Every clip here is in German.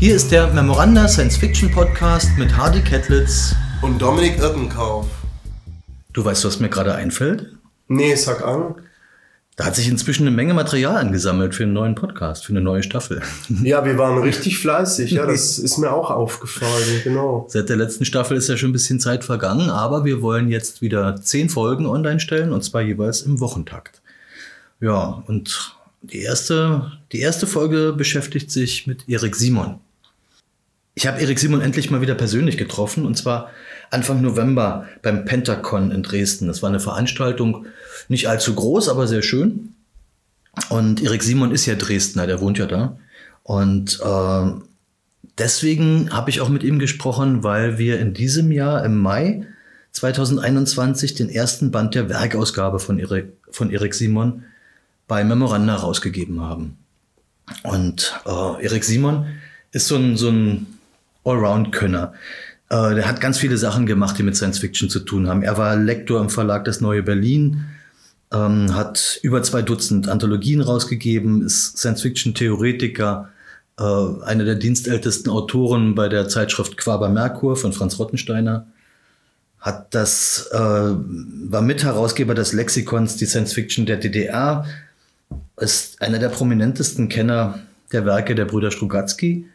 Hier ist der Memoranda Science Fiction Podcast mit Hardy Kettlitz und Dominik Irtenkauf. Du weißt, was mir gerade einfällt? Nee, sag an. Da hat sich inzwischen eine Menge Material angesammelt für einen neuen Podcast, für eine neue Staffel. Ja, wir waren richtig fleißig, ja, das ist mir auch aufgefallen, genau. Seit der letzten Staffel ist ja schon ein bisschen Zeit vergangen, aber wir wollen jetzt wieder zehn Folgen online stellen und zwar jeweils im Wochentakt. Ja, und die erste, die erste Folge beschäftigt sich mit Erik Simon. Ich habe Erik Simon endlich mal wieder persönlich getroffen und zwar Anfang November beim Pentacon in Dresden. Das war eine Veranstaltung, nicht allzu groß, aber sehr schön. Und Erik Simon ist ja Dresdner, der wohnt ja da. Und äh, deswegen habe ich auch mit ihm gesprochen, weil wir in diesem Jahr im Mai 2021 den ersten Band der Werkausgabe von Erik, von Erik Simon bei Memoranda rausgegeben haben. Und äh, Erik Simon ist so ein, so ein Allround-Könner. Äh, der hat ganz viele Sachen gemacht, die mit Science Fiction zu tun haben. Er war Lektor im Verlag Das Neue Berlin, ähm, hat über zwei Dutzend Anthologien rausgegeben, ist Science Fiction Theoretiker, äh, einer der dienstältesten Autoren bei der Zeitschrift Quaber Merkur von Franz Rottensteiner, hat das, äh, war Mitherausgeber des Lexikons Die Science Fiction der DDR, ist einer der prominentesten Kenner der Werke der Brüder Strugatsky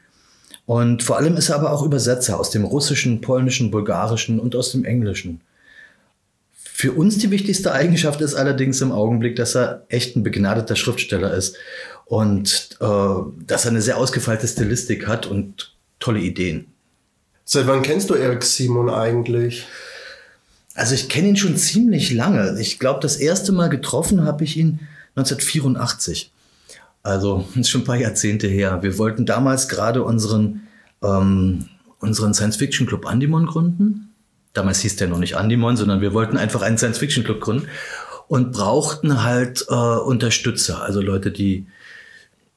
und vor allem ist er aber auch Übersetzer aus dem Russischen, Polnischen, Bulgarischen und aus dem Englischen. Für uns die wichtigste Eigenschaft ist allerdings im Augenblick, dass er echt ein begnadeter Schriftsteller ist und äh, dass er eine sehr ausgefeilte Stilistik hat und tolle Ideen. Seit wann kennst du Eric Simon eigentlich? Also ich kenne ihn schon ziemlich lange. Ich glaube, das erste Mal getroffen habe ich ihn 1984. Also ist schon ein paar Jahrzehnte her. Wir wollten damals gerade unseren, ähm, unseren Science-Fiction-Club Andimon gründen. Damals hieß der noch nicht Andimon, sondern wir wollten einfach einen Science-Fiction-Club gründen und brauchten halt äh, Unterstützer, also Leute, die,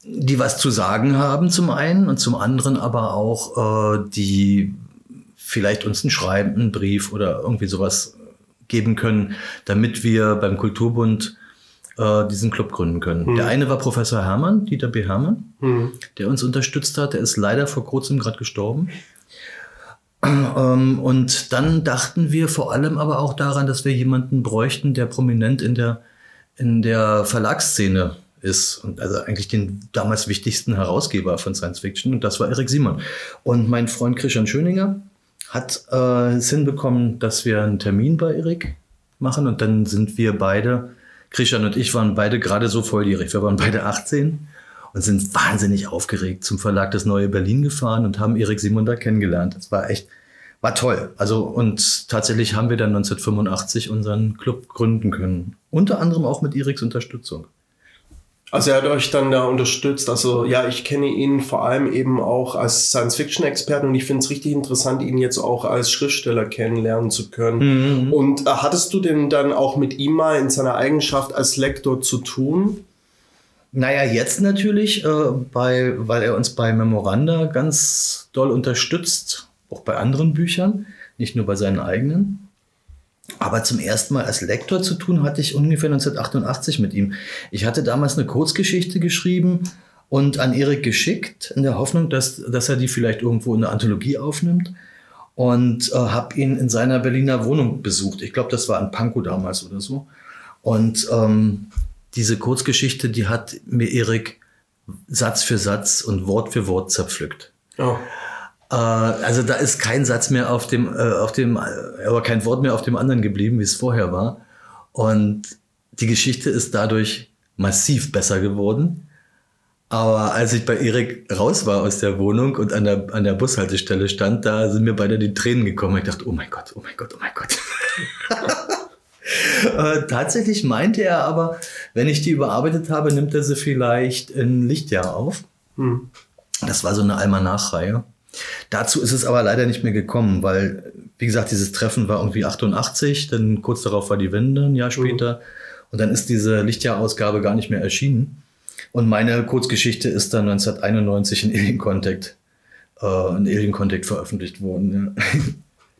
die was zu sagen haben zum einen und zum anderen aber auch, äh, die vielleicht uns ein Schreiben, einen Brief oder irgendwie sowas geben können, damit wir beim Kulturbund äh, diesen Club gründen können. Mhm. Der eine war Professor Hermann, Dieter B. Hermann, mhm. der uns unterstützt hat. Der ist leider vor kurzem gerade gestorben. Ähm, und dann dachten wir vor allem aber auch daran, dass wir jemanden bräuchten, der prominent in der, in der Verlagsszene ist und also eigentlich den damals wichtigsten Herausgeber von Science Fiction und das war Erik Simon. Und mein Freund Christian Schöninger hat äh, es hinbekommen, dass wir einen Termin bei Erik machen und dann sind wir beide Christian und ich waren beide gerade so volljährig. Wir waren beide 18 und sind wahnsinnig aufgeregt zum Verlag Das Neue Berlin gefahren und haben Erik Simon da kennengelernt. Das war echt, war toll. Also, und tatsächlich haben wir dann 1985 unseren Club gründen können. Unter anderem auch mit Eriks Unterstützung. Also er hat euch dann da unterstützt. Also ja, ich kenne ihn vor allem eben auch als Science-Fiction-Experten und ich finde es richtig interessant, ihn jetzt auch als Schriftsteller kennenlernen zu können. Mhm. Und äh, hattest du denn dann auch mit ihm mal in seiner Eigenschaft als Lektor zu tun? Naja, jetzt natürlich, äh, bei, weil er uns bei Memoranda ganz doll unterstützt, auch bei anderen Büchern, nicht nur bei seinen eigenen. Aber zum ersten Mal als Lektor zu tun hatte ich ungefähr 1988 mit ihm. Ich hatte damals eine Kurzgeschichte geschrieben und an Erik geschickt, in der Hoffnung, dass, dass er die vielleicht irgendwo in der Anthologie aufnimmt. Und äh, habe ihn in seiner Berliner Wohnung besucht. Ich glaube, das war in Pankow damals oder so. Und ähm, diese Kurzgeschichte, die hat mir Erik Satz für Satz und Wort für Wort zerpflückt. Oh. Äh, also da ist kein Satz mehr auf dem, äh, auf dem, aber kein Wort mehr auf dem anderen geblieben, wie es vorher war. Und die Geschichte ist dadurch massiv besser geworden. Aber als ich bei Erik raus war aus der Wohnung und an der, an der Bushaltestelle stand, da sind mir beide die Tränen gekommen. Ich dachte, oh mein Gott, oh mein Gott, oh mein Gott. äh, tatsächlich meinte er aber, wenn ich die überarbeitet habe, nimmt er sie vielleicht in Lichtjahr auf. Hm. Das war so eine Almanachreihe. Dazu ist es aber leider nicht mehr gekommen, weil, wie gesagt, dieses Treffen war irgendwie 88, dann kurz darauf war die Wende, ein Jahr mhm. später. Mhm. Und dann ist diese Lichtjahr-Ausgabe gar nicht mehr erschienen. Und meine Kurzgeschichte ist dann 1991 in Alien Contact, äh, in Alien Contact veröffentlicht worden. Ja.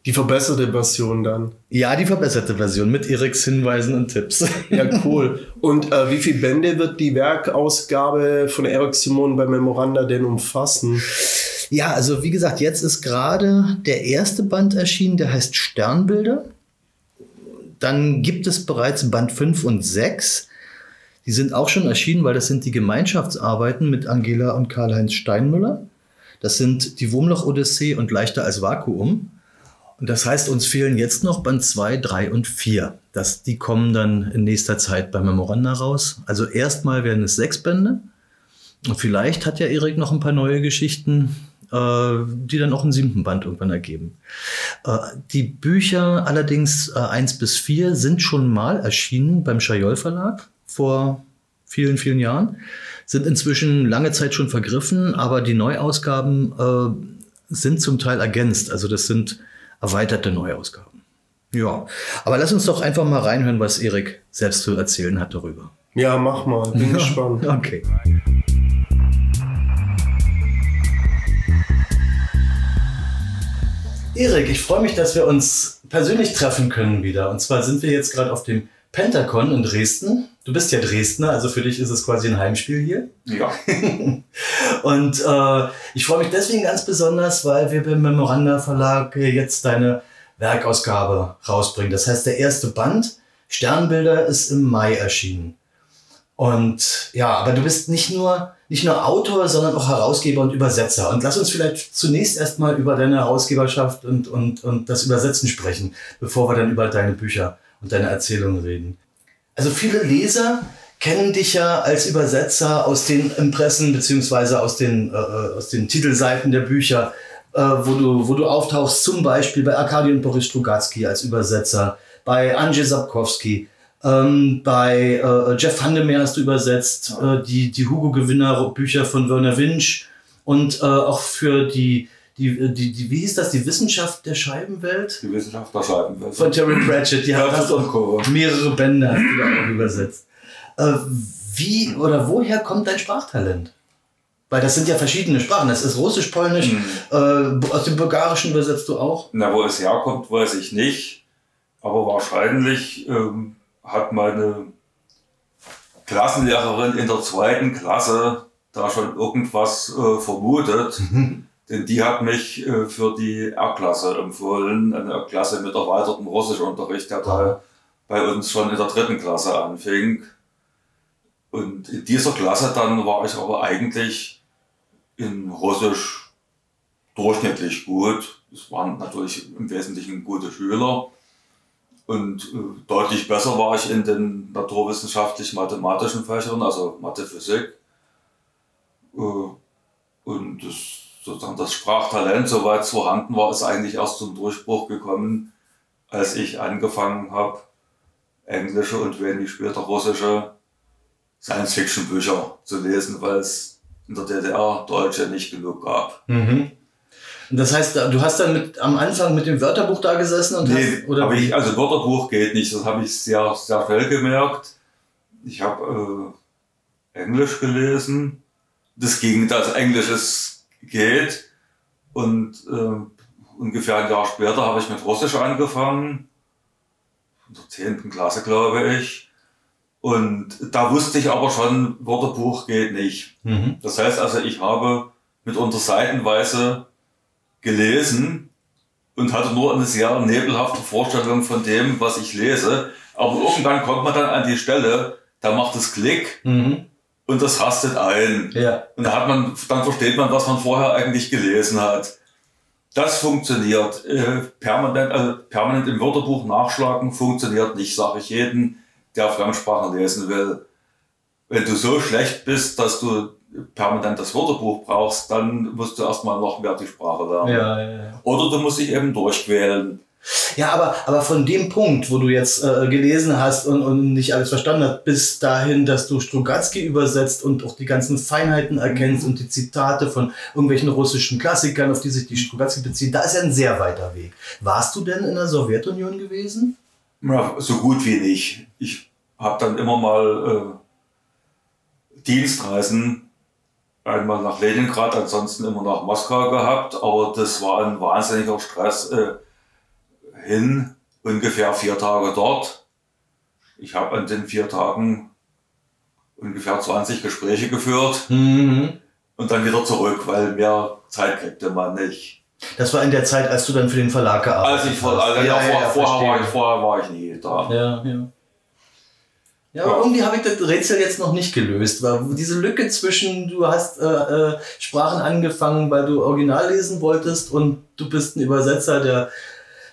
Die verbesserte Version dann. Ja, die verbesserte Version mit Eriks Hinweisen und Tipps. Ja, cool. Und äh, wie viele Bände wird die Werkausgabe von Erik Simon bei Memoranda denn umfassen? Ja, also wie gesagt, jetzt ist gerade der erste Band erschienen, der heißt Sternbilder. Dann gibt es bereits Band 5 und 6. Die sind auch schon erschienen, weil das sind die Gemeinschaftsarbeiten mit Angela und Karl-Heinz Steinmüller. Das sind die Wurmloch-Odyssee und Leichter als Vakuum. Und das heißt, uns fehlen jetzt noch Band 2, 3 und 4. Das, die kommen dann in nächster Zeit bei Memoranda raus. Also erstmal werden es sechs Bände. Und vielleicht hat ja Erik noch ein paar neue Geschichten, die dann auch einen siebten Band irgendwann ergeben. Äh, die Bücher allerdings äh, 1 bis 4 sind schon mal erschienen beim Schajol Verlag vor vielen, vielen Jahren. Sind inzwischen lange Zeit schon vergriffen, aber die Neuausgaben äh, sind zum Teil ergänzt. Also das sind erweiterte Neuausgaben. Ja, aber lass uns doch einfach mal reinhören, was Erik selbst zu erzählen hat darüber. Ja, mach mal, bin gespannt. Okay. Erik, ich freue mich, dass wir uns persönlich treffen können wieder. Und zwar sind wir jetzt gerade auf dem Pentacon in Dresden. Du bist ja Dresdner, also für dich ist es quasi ein Heimspiel hier. Ja. und äh, ich freue mich deswegen ganz besonders, weil wir beim Memoranda Verlag jetzt deine Werkausgabe rausbringen. Das heißt, der erste Band, Sternbilder, ist im Mai erschienen. Und ja, aber du bist nicht nur, nicht nur Autor, sondern auch Herausgeber und Übersetzer. Und lass uns vielleicht zunächst erstmal über deine Herausgeberschaft und, und, und das Übersetzen sprechen, bevor wir dann über deine Bücher und deine Erzählungen reden. Also viele Leser kennen dich ja als Übersetzer aus den Impressen beziehungsweise aus den, äh, aus den Titelseiten der Bücher, äh, wo, du, wo du auftauchst, zum Beispiel bei Arkadi und Boris Strugatsky als Übersetzer, bei Andrzej Sapkowski, ähm, bei äh, Jeff Vandermeer hast du übersetzt, äh, die, die Hugo-Gewinner-Bücher von Werner Winch und äh, auch für die, die, die, die, wie hieß das, die Wissenschaft der Scheibenwelt? Die Wissenschaft der Scheibenwelt. Von Terry Pratchett, die hat das auch mehrere Bände hast du da auch übersetzt. Äh, wie oder woher kommt dein Sprachtalent? Weil das sind ja verschiedene Sprachen. Das ist Russisch, Polnisch, Mhm. äh, aus dem Bulgarischen übersetzt du auch. Na, wo es herkommt, weiß ich nicht. Aber wahrscheinlich ähm, hat meine Klassenlehrerin in der zweiten Klasse da schon irgendwas äh, vermutet. Denn die hat mich äh, für die R-Klasse empfohlen, eine Klasse mit erweitertem Russischunterricht, der da bei uns schon in der dritten Klasse anfing. Und in dieser Klasse dann war ich aber eigentlich in Russisch durchschnittlich gut. Es waren natürlich im Wesentlichen gute Schüler. Und äh, deutlich besser war ich in den naturwissenschaftlich-mathematischen Fächern, also Mathe, Physik. Äh, und das, sozusagen das Sprachtalent, soweit es vorhanden war, ist eigentlich erst zum Durchbruch gekommen, als ich angefangen habe, englische und wenig später russische Science-Fiction-Bücher zu lesen, weil es in der DDR Deutsche nicht genug gab. Mhm. Und das heißt, du hast dann mit, am Anfang mit dem Wörterbuch da gesessen und Nee, hast, oder ich, also Wörterbuch geht nicht, das habe ich sehr, sehr schnell gemerkt. Ich habe äh, Englisch gelesen. Das ging, dass Englisches geht. Und äh, ungefähr ein Jahr später habe ich mit Russisch angefangen. In der 10. Klasse, glaube ich. Und da wusste ich aber schon, Wörterbuch geht nicht. Mhm. Das heißt also, ich habe mitunter seitenweise gelesen und hatte nur eine sehr nebelhafte Vorstellung von dem, was ich lese. Aber irgendwann kommt man dann an die Stelle, da macht es Klick Mhm. und das rastet ein. Ja. Und da hat man, dann versteht man, was man vorher eigentlich gelesen hat. Das funktioniert. Äh, permanent, also permanent im Wörterbuch nachschlagen funktioniert nicht, sage ich jeden, der Fremdsprachen lesen will. Wenn du so schlecht bist, dass du permanent das Wörterbuch brauchst, dann musst du erstmal noch mehr die Sprache lernen. Ja, ja, ja. Oder du musst dich eben durchquälen. Ja, aber, aber von dem Punkt, wo du jetzt äh, gelesen hast und, und nicht alles verstanden hast, bis dahin, dass du Strugatsky übersetzt und auch die ganzen Feinheiten erkennst und die Zitate von irgendwelchen russischen Klassikern, auf die sich die Strugatsky beziehen, da ist ja ein sehr weiter Weg. Warst du denn in der Sowjetunion gewesen? Ja, so gut wie nicht. Ich habe dann immer mal äh, Dienstreisen einmal nach Leningrad, ansonsten immer nach Moskau gehabt, aber das war ein wahnsinniger Stress äh, hin, ungefähr vier Tage dort. Ich habe an den vier Tagen ungefähr 20 Gespräche geführt Mhm. und dann wieder zurück, weil mehr Zeit kriegte man nicht. Das war in der Zeit, als du dann für den Verlag gearbeitet Als ich vor, also ja, Ja, vor, ja, vorher, war ich, vorher war ich nie da. Ja, ja. Ja, aber irgendwie habe ich das Rätsel jetzt noch nicht gelöst. Weil diese Lücke zwischen, du hast äh, äh, Sprachen angefangen, weil du Original lesen wolltest und du bist ein Übersetzer, der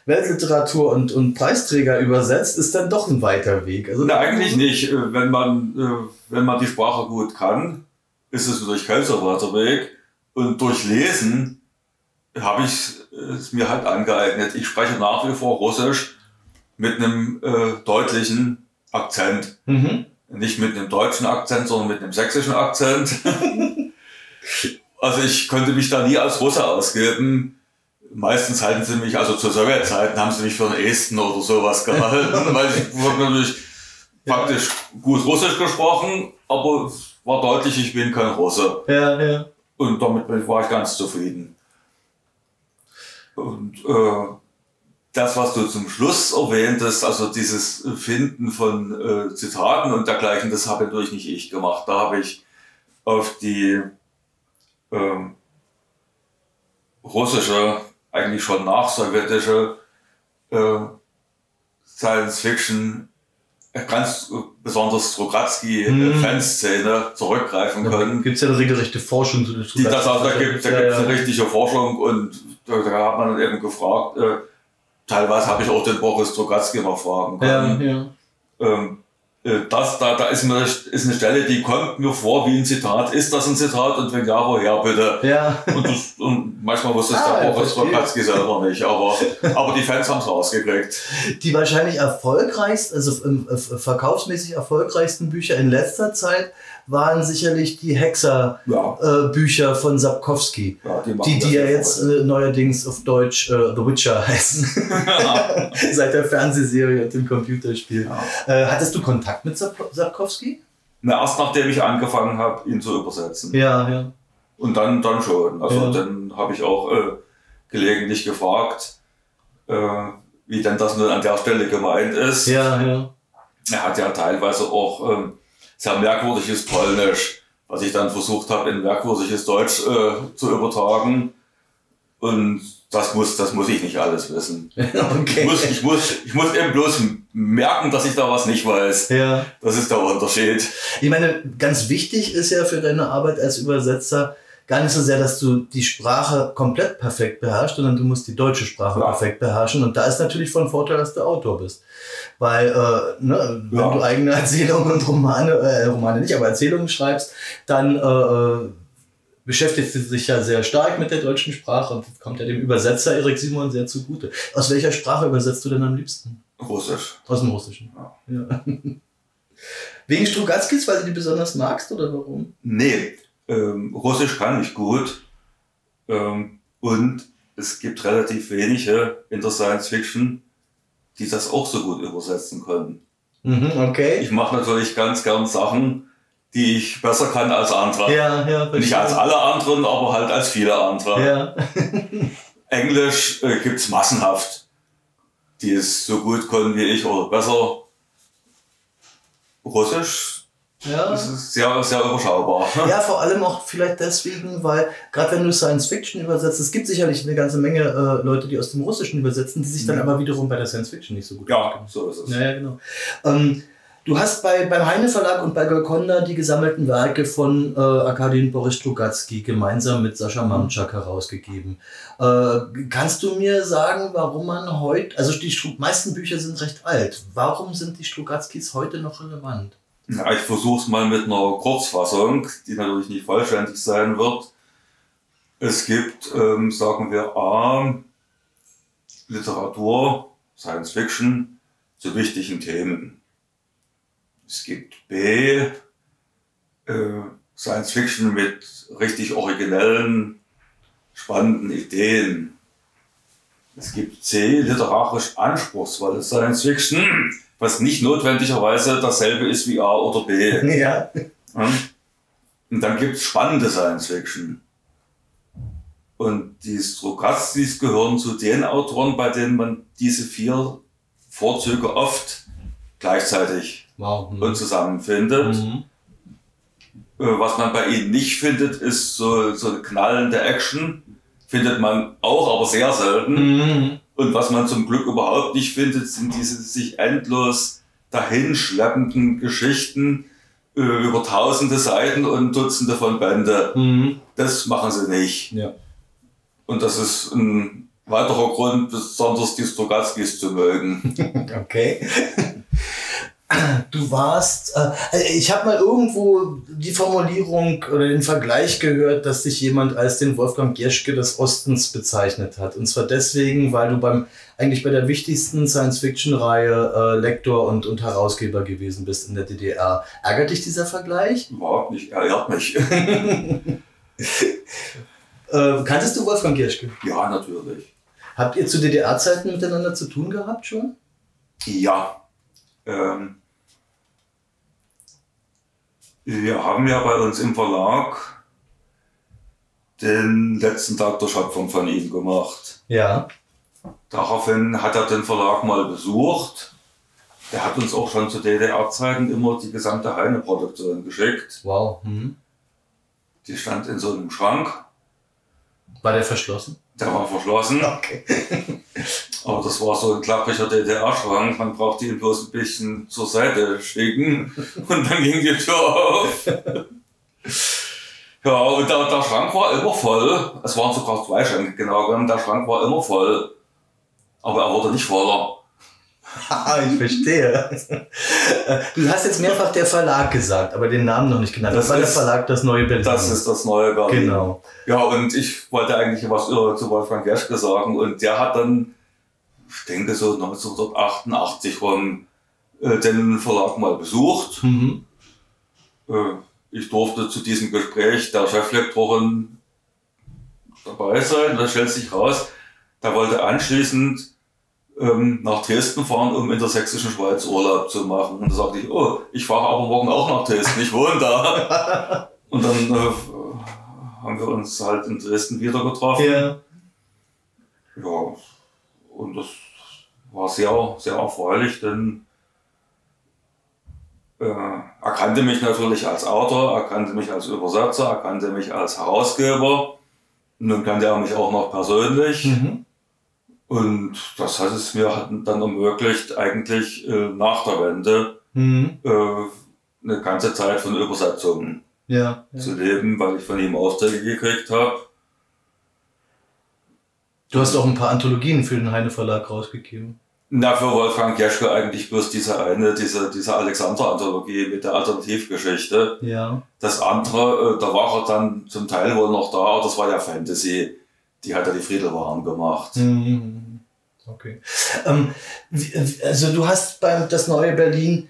Weltliteratur und, und Preisträger übersetzt, ist dann doch ein weiter Weg. Also, Na, eigentlich nicht. Äh, Wenn man, äh, wenn man die Sprache gut kann, ist es durch kälter weiter Weg. Und durch Lesen habe ich es mir halt angeeignet. Ich spreche nach wie vor Russisch mit einem äh, deutlichen Akzent. Mhm. Nicht mit einem deutschen Akzent, sondern mit einem sächsischen Akzent. also ich könnte mich da nie als Russe ausgeben. Meistens halten sie mich, also zu Sowjetzeiten haben sie mich für einen Esten oder sowas gehalten, weil ich wurde natürlich praktisch gut Russisch gesprochen, aber es war deutlich, ich bin kein Russe. Ja, ja. Und damit war ich ganz zufrieden. Und äh, das, was du zum Schluss erwähntest, also dieses Finden von äh, Zitaten und dergleichen, das habe natürlich nicht ich gemacht. Da habe ich auf die ähm, russische, eigentlich schon nachsowjetische äh, Science Fiction, äh, ganz äh, besonders Mhm. Strogatzky-Fanszene zurückgreifen können. gibt es ja eine regelrechte Forschung zu Die, das, also, da gibt es ja, eine ja. richtige Forschung und da, da hat man eben gefragt, äh, teilweise habe ich auch den Boris Strogatzky noch fragen Ja, können. ja. Ähm, äh, das, da, da ist, mir, ist eine Stelle, die kommt mir vor wie ein Zitat. Ist das ein Zitat? Und wenn ja, woher bitte? Ja. Und, das, und manchmal wusste es Ah, der ja, Boris. Strogatzky selber nicht, aber, aber die Fans haben es rausgekriegt. Die wahrscheinlich erfolgreichsten, also ähm, äh, verkaufsmäßig erfolgreichsten Bücher in letzter Zeit waren sicherlich die Hexer-Bücher Ja, von Sapkowski. ja die Die, die ja jetzt äh, neuerdings auf Deutsch äh, The Witcher heißen. Seit der Fernsehserie und dem Computerspiel. Ja. Äh, hattest du Kontakt mit Sap Sapkowski? Na, erst nachdem ich angefangen habe, ihn zu übersetzen. Ja, ja. Und dann, dann schon. Also Ja. dann habe ich auch äh, gelegentlich gefragt, äh, wie denn das nun an der Stelle gemeint ist. Ja, ja. Er hat ja teilweise auch ähm, sehr merkwürdiges Polnisch, was ich dann versucht habe, in merkwürdiges Deutsch äh, zu übertragen. Und das muss, das muss ich nicht alles wissen. Ich okay. muss, ich, muss, ich muss eben bloß merken, dass ich da was nicht weiß. Ja. Das ist der Unterschied. Ich meine, ganz wichtig ist ja für deine Arbeit als Übersetzer gar nicht so sehr, dass du die Sprache komplett perfekt beherrschst, sondern du musst die deutsche Sprache Ja. perfekt beherrschen. Und da ist natürlich von Vorteil, dass du Autor bist. Weil, äh, ne, wenn Ja. du eigene Erzählungen und Romane, äh, Romane nicht, aber Erzählungen schreibst, dann äh, äh, beschäftigst du dich ja sehr stark mit der deutschen Sprache und kommt ja dem Übersetzer Erik Simon sehr zugute. Aus welcher Sprache übersetzt du denn am liebsten? Russisch. Aus dem Russischen. Ja. Wegen Strugatzkis, weil du die besonders magst oder warum? Nee, ähm, Russisch kann ich gut. Ähm, und es gibt relativ wenige in der Science Fiction, die das auch so gut übersetzen können. Mhm, okay. Ich mache natürlich ganz gern Sachen, die ich besser kann als andere. Ja, ja, Nicht verstehe. als alle anderen, aber halt als viele andere. Ja. Englisch äh, gibt's massenhaft, die es so gut können wie ich oder besser. Russisch Ja. das ist sehr, sehr überschaubar. ja, vor allem auch vielleicht deswegen, weil gerade wenn du Science Fiction übersetzt, es gibt sicherlich eine ganze Menge äh, Leute, die aus dem Russischen übersetzen, die sich dann Mhm. aber wiederum bei der Science Fiction nicht so gut Ja, auskennen. so ist es. Ja, ja, genau. Ähm, du hast bei, beim Heine Verlag und bei Golconda die gesammelten Werke von äh, Arkadin Boris Strugatsky gemeinsam mit Sascha Mamczak herausgegeben. Äh, kannst du mir sagen, warum man heute, also die Stru meisten Bücher sind recht alt, warum sind die Strugatskys heute noch relevant? Ja, ich versuche es mal mit einer Kurzfassung, die natürlich nicht vollständig sein wird. Es gibt, ähm, sagen wir, A, Literatur, Science Fiction zu wichtigen Themen. Es gibt B, äh, Science Fiction mit richtig originellen, spannenden Ideen. Es gibt C, literarisch anspruchsvolle Science Fiction, was nicht notwendigerweise dasselbe ist wie A oder B. Ja. Und dann gibt es spannende Science Fiction. Und die Strokastis gehören zu den Autoren, bei denen man diese vier Vorzüge oft gleichzeitig Wow. und zusammenfindet. Mhm. Äh, was man bei ihnen nicht findet, ist so, so eine knallende Action. Findet man auch, aber sehr selten. Mhm. Und was man zum Glück überhaupt nicht findet, sind diese sich endlos dahinschleppenden Geschichten äh, über tausende Seiten und Dutzende von Bände. Mhm. Das machen sie nicht. Ja. Und das ist ein weiterer Grund, besonders die Strogatskis zu mögen. Okay. Du warst, äh, ich habe mal irgendwo die Formulierung oder den Vergleich gehört, dass dich jemand als den Wolfgang Gierschke des Ostens bezeichnet hat. Und zwar deswegen, weil du beim eigentlich bei der wichtigsten Science-Fiction-Reihe äh, Lektor und, und Herausgeber gewesen bist in der DDR. Ärgert dich dieser Vergleich? Überhaupt nicht, er ehrt mich. Äh, kanntest du Wolfgang Gierschke? ja, natürlich. Habt ihr zu DDR-Zeiten miteinander zu tun gehabt schon? Ja. Ähm, wir haben ja bei uns im Verlag den letzten Tag der Schöpfung von ihm gemacht. Ja. Daraufhin hat er den Verlag mal besucht. Der hat uns auch schon zu DDR-Zeiten immer die gesamte Heine-Produktion geschickt. Wow. Mhm. Die stand in so einem Schrank. War der verschlossen? Der war verschlossen. Okay. Aber das war so ein klappriger DDR-Schrank. Man brauchte ihn bloß ein bisschen zur Seite schicken und dann ging die Tür auf. Ja, und der, der Schrank war immer voll. Es waren sogar zwei Schränke, genau genommen. Der Schrank war immer voll. Aber er wurde nicht voller. Ich verstehe. Du hast jetzt mehrfach der Verlag gesagt, aber den Namen noch nicht genannt. Das, Das war der ist- Verlag Das Neue Berlin. Das ist das neue Berlin. Genau. Ja, und ich wollte eigentlich was äh, zu Wolfgang Gerschke sagen. Und der hat dann, ich denke so 1988 rum, äh, den Verlag mal besucht. Mhm. Äh, ich durfte zu diesem Gespräch der Cheflektorin dabei sein. Da stellt sich raus, der wollte anschließend ähm, nach Dresden fahren, um in der sächsischen Schweiz Urlaub zu machen. Und da sagte ich, oh, ich fahre aber morgen auch nach Dresden, ich wohne da. Und dann äh, haben wir uns halt in Dresden wieder getroffen. Ja. Ja, und das war sehr, sehr erfreulich, denn äh, er kannte mich natürlich als Autor, er kannte mich als Übersetzer, er kannte mich als Herausgeber. Und nun kannte er mich auch noch persönlich. Mhm. Und das hat es mir halt dann ermöglicht, eigentlich äh, nach der Wende Mhm. äh, eine ganze Zeit von Übersetzungen Ja. zu leben, weil ich von ihm Aufträge gekriegt habe. Du hast auch ein paar Anthologien für den Heine Verlag rausgegeben. Na, für Wolfgang Jeschke eigentlich bloß diese eine, diese, diese Alexander-Anthologie mit der Alternativgeschichte. Ja. Das andere, äh, da war er dann zum Teil wohl noch da, das war ja Fantasy. Die hat ja die Friedelwaren gemacht. Mhm. Okay. Ähm, wie- also du hast beim Das Neue Berlin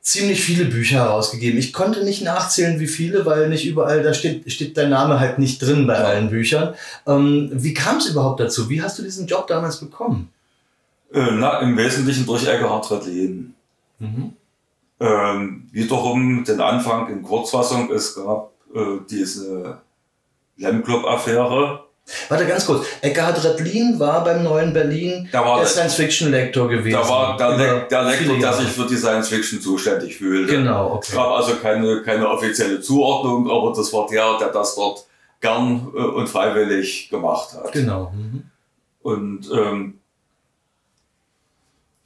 ziemlich viele Bücher herausgegeben. Ich konnte nicht nachzählen, wie viele, weil nicht überall, da steht, steht dein Name halt nicht drin bei Ja. allen Büchern. Ähm, wie kam es überhaupt dazu? Wie hast du diesen Job damals bekommen? Äh, na, im Wesentlichen durch Eckhard Redlin. Mhm. Ähm, wiederum den Anfang in Kurzfassung, es gab äh, diese Lem-Club-Affäre. Warte ganz kurz. Eckhard Redlin war beim Neuen Berlin war der Science-Fiction-Lektor gewesen. Da war der, Le der Lektor, der sich für die Science Fiction zuständig fühlte. Genau, Es okay. gab also keine, keine offizielle Zuordnung, aber das war der, der das dort gern äh, und freiwillig gemacht hat. Genau. Mhm. Und ähm,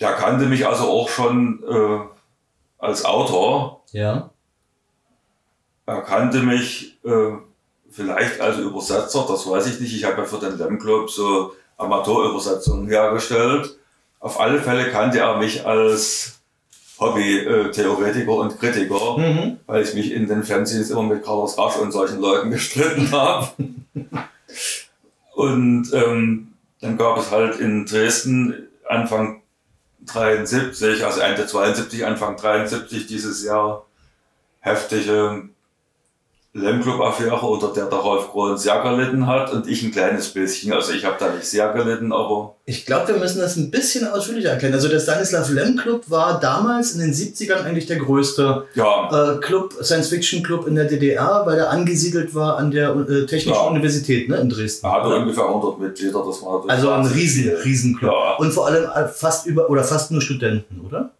der kannte mich also auch schon äh, als Autor. Ja. Er kannte mich äh, vielleicht als Übersetzer, das weiß ich nicht. Ich habe ja für den Lem Club so Amateurübersetzungen hergestellt. Auf alle Fälle kannte er mich als Hobby-Theoretiker und Kritiker, Mhm. weil ich mich in den Fanzines immer mit Carlos Rasch und solchen Leuten gestritten habe. und ähm, dann gab es halt in Dresden Anfang 73, also Ende 72, Anfang 73 dieses Jahr heftige Lem-Club-Affäre, unter der der Rolf Krohn sehr gelitten hat und ich ein kleines bisschen. Also ich habe da nicht sehr gelitten, aber Ich glaube, wir müssen das ein bisschen ausführlicher erklären. Also der Stanislav Lem Club war damals in den 70ern eigentlich der größte ja, äh, Club, Science-Fiction-Club in der DDR, weil er angesiedelt war an der äh, Technischen Ja. Universität ne, in Dresden. er hatte ungefähr 100 Mitglieder, das war natürlich Also ein riesen, riesen Club. Ja. Und vor allem äh, fast über oder fast nur Studenten, oder?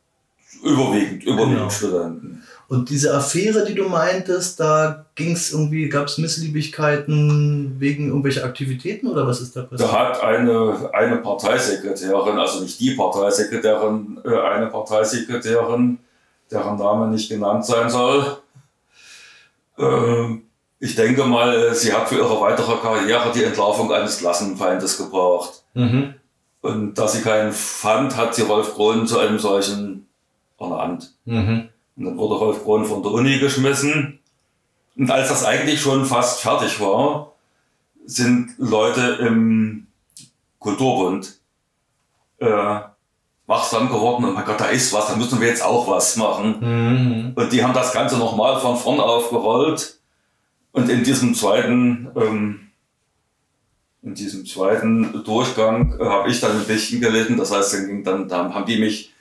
Überwiegend, überwiegend Genau. Studenten. Und diese Affäre, die du meintest, da ging es irgendwie, gab es Missliebigkeiten wegen irgendwelcher Aktivitäten oder was ist da passiert? Da hat eine, eine Parteisekretärin, also nicht die Parteisekretärin, äh, eine Parteisekretärin, deren Name nicht genannt sein soll. Äh, ich denke mal, sie hat für ihre weitere Karriere die Entlarvung eines Klassenfeindes gebraucht. Mhm. Und da sie keinen fand, hat sie Rolf Krohn zu einem solchen ernannt. Mhm. Und dann wurde Rolf Krohn von der Uni geschmissen. Und als das eigentlich schon fast fertig war, sind Leute im Kulturbund äh, wachsam geworden. Und mein Gott, da ist was, da müssen wir jetzt auch was machen. Mhm. Und die haben das Ganze nochmal von vorn aufgerollt. Und in diesem zweiten, ähm, in diesem zweiten Durchgang äh, habe ich dann ein bisschen gelitten. Das heißt, dann, ging dann, dann haben die mich